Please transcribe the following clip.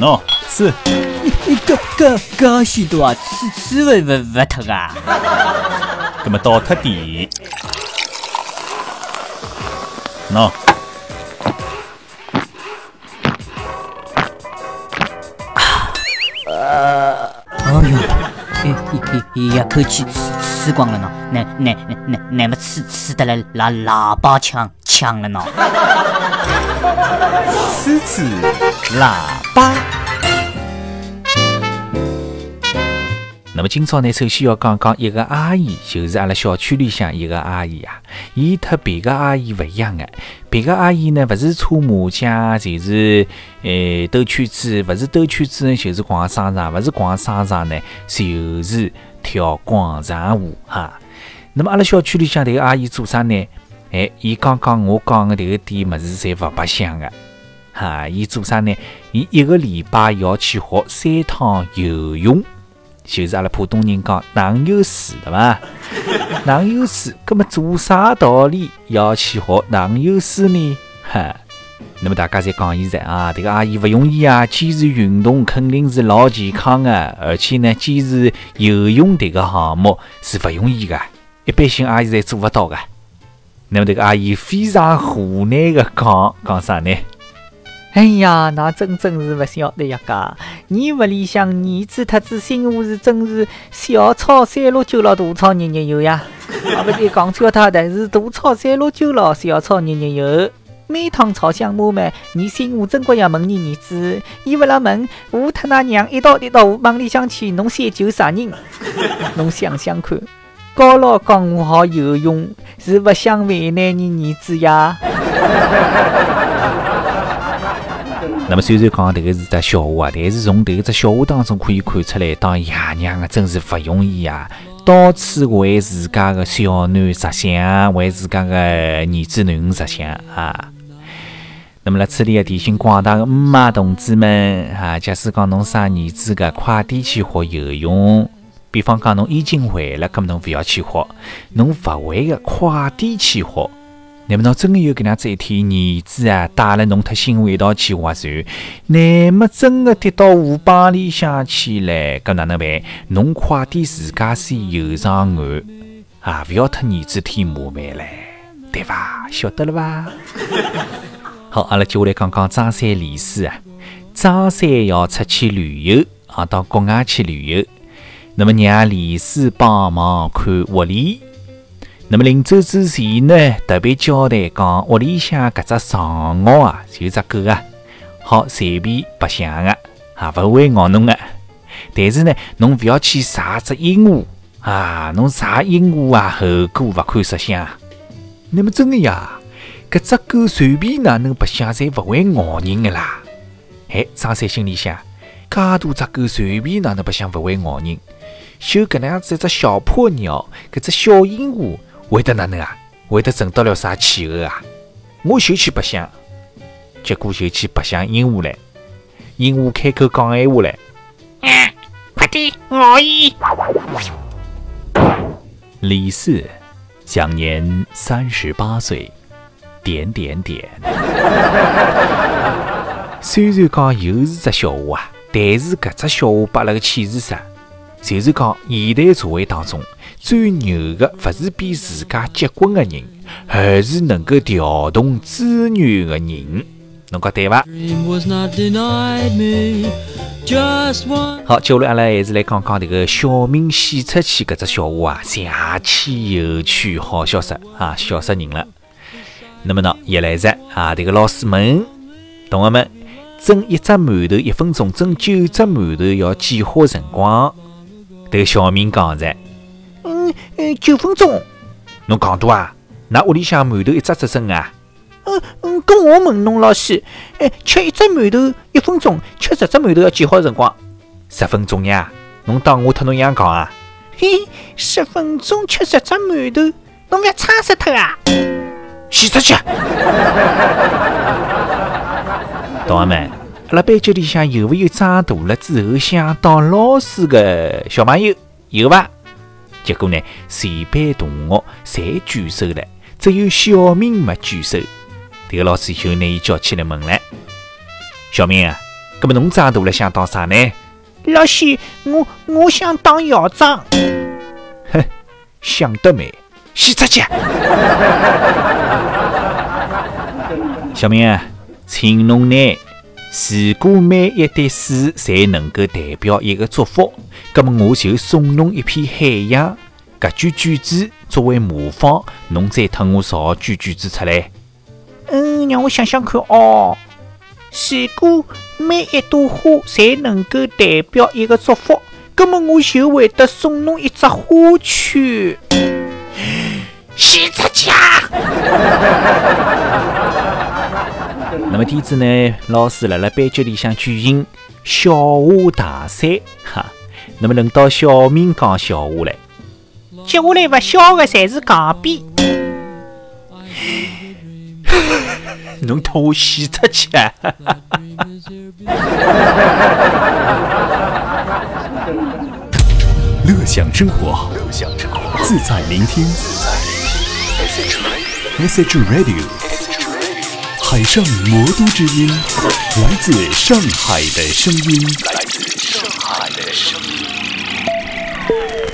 喏，吃。你搿搿搿许多啊，吃吃勿勿勿脱啊？那么倒脱点。喏。呃，哎呦，一一一口气吃吃光了呢，那那那那么吃吃得来喇喇叭腔腔了呢？吃吃喇叭。那么今朝呢，首先要讲讲一个阿姨，就是阿拉小区里向一个阿姨啊。伊特别个阿姨勿一样个，别个阿姨呢，勿是搓麻将，就是诶兜圈子，勿是兜圈子，就是逛商场，勿是逛商场呢，就是跳广场舞哈。那么阿拉小区里向迭个阿姨做啥呢？哎，伊刚刚我讲个迭个点物事侪勿白相个哈。伊做啥呢？伊一个礼拜要去学三趟游泳。就是阿拉普通人讲“能有水”对伐？能有水，葛么做啥道理要去学能有水呢？哈，那么大家再讲一在啊，这个阿姨勿容易啊，坚持运动肯定是老健康的，而且呢，坚持游泳这个项目是勿容易的，一般性阿姨侪做勿到的。那么这个阿姨非常无奈的讲讲啥呢？哎呀，那真真是勿晓得呀！噶，你屋里向儿子特子媳妇是真是小炒三六九了，大炒热热油呀！啊，不对，讲错他的是大炒三六九了，小炒热热油。每趟吵相骂嘛，你媳妇真归要问你儿子，伊勿拉问，我特那娘一道一道往里向去，侬先救啥人？侬想想看，高老讲我好游泳，是勿想为难你儿子呀？那么虽然讲这个是只笑话啊，但是从这个只笑话当中可以看出来，当爷娘啊真是不容易啊，到处为自家的小囡着想，为自家的儿子囡恩着想啊。那么在此里要提醒广大的姆妈同志们啊，假使讲侬生儿子的，快点去学游泳。比方讲侬已经会了，咁侬不要去学；侬不会的，快点去学。那么侬真的有搿能样子一天，儿子啊带了侬特媳妇一道去划船，那么真的跌到河浜里向去了，搿哪能办？侬快点自家先游上岸啊，勿要特儿子添麻烦唻，对伐？晓得了伐？好，阿拉接下来讲讲张三李四啊。张三要出去旅游啊，到国外去旅游，那么让李四帮忙看屋里。那么临走之前呢，特别交代讲，屋里向搿只藏獒啊，就只狗啊，好随便白相的啊，勿会咬侬的。但是呢，侬勿要去杀只鹦鹉啊，侬杀鹦鹉啊，后果勿堪设想。那么真的呀，搿只狗随便哪能白相，侪勿会咬人的啦。哎，张三心里想，介大只狗随便哪能白相，勿会咬人，就搿能样子一只小破鸟，搿只小鹦鹉。会得哪能啊？会得挣到了啥气候啊？我就去白相，结果就去白相鹦鹉了。鹦鹉开口讲闲话了：“嗯，快点，我伊。”李四享年三十八岁，点点点。虽然讲又是只笑话啊，但是搿只笑话把那个启示啥？就是讲现代社会当中。最牛的勿是比自家结棍的人，而是能够调动资源的人。侬讲对伐？好，接下来阿拉还是来讲讲迭个小明洗出去搿只笑话啊，邪气有趣，好笑死啊，笑死人了。那么呢，也来着啊，这个老师问同学们，蒸一只馒头一分钟，蒸九只馒头要几好辰光？迭个小明讲着。嗯，九分钟。侬戆多啊？那屋里向馒头一只只蒸啊？嗯嗯，跟我问侬老师，哎，吃一只馒头一分钟，吃十只馒头要几好辰光？十分钟呀？侬当我特侬一样讲啊？嘿，十分钟吃十只馒头，侬不要撑死脱啊！洗出去。同学们，阿拉班级里向有没有长大了之后想当老师的小朋友？有伐？结果呢，全班同学侪举手了，只有小明没举手。迭个老师就拿伊叫起来问了：“小明啊，搿么侬长大了想当啥呢？老师，我我想当校长。哼，想得美，洗出去！小明啊，请侬拿如果每一滴水侪能够代表一个祝福，葛么我就送侬一片海洋。搿句句子作为模仿，侬再特我造句句子出来。嗯，让我想想看哦。如果每一朵花侪能够代表一个祝福，葛么我就会得送侬一只花圈。洗出去！那么天子呢？老师辣辣班级里向举行笑话大赛，哈。那么轮到小明讲笑话了。接下来勿笑的侪是戆逼。侬拖我洗出去！乐享生活，自在聆听。S H Radio，海上魔都之音，来自上海的声音。来自上海的声音。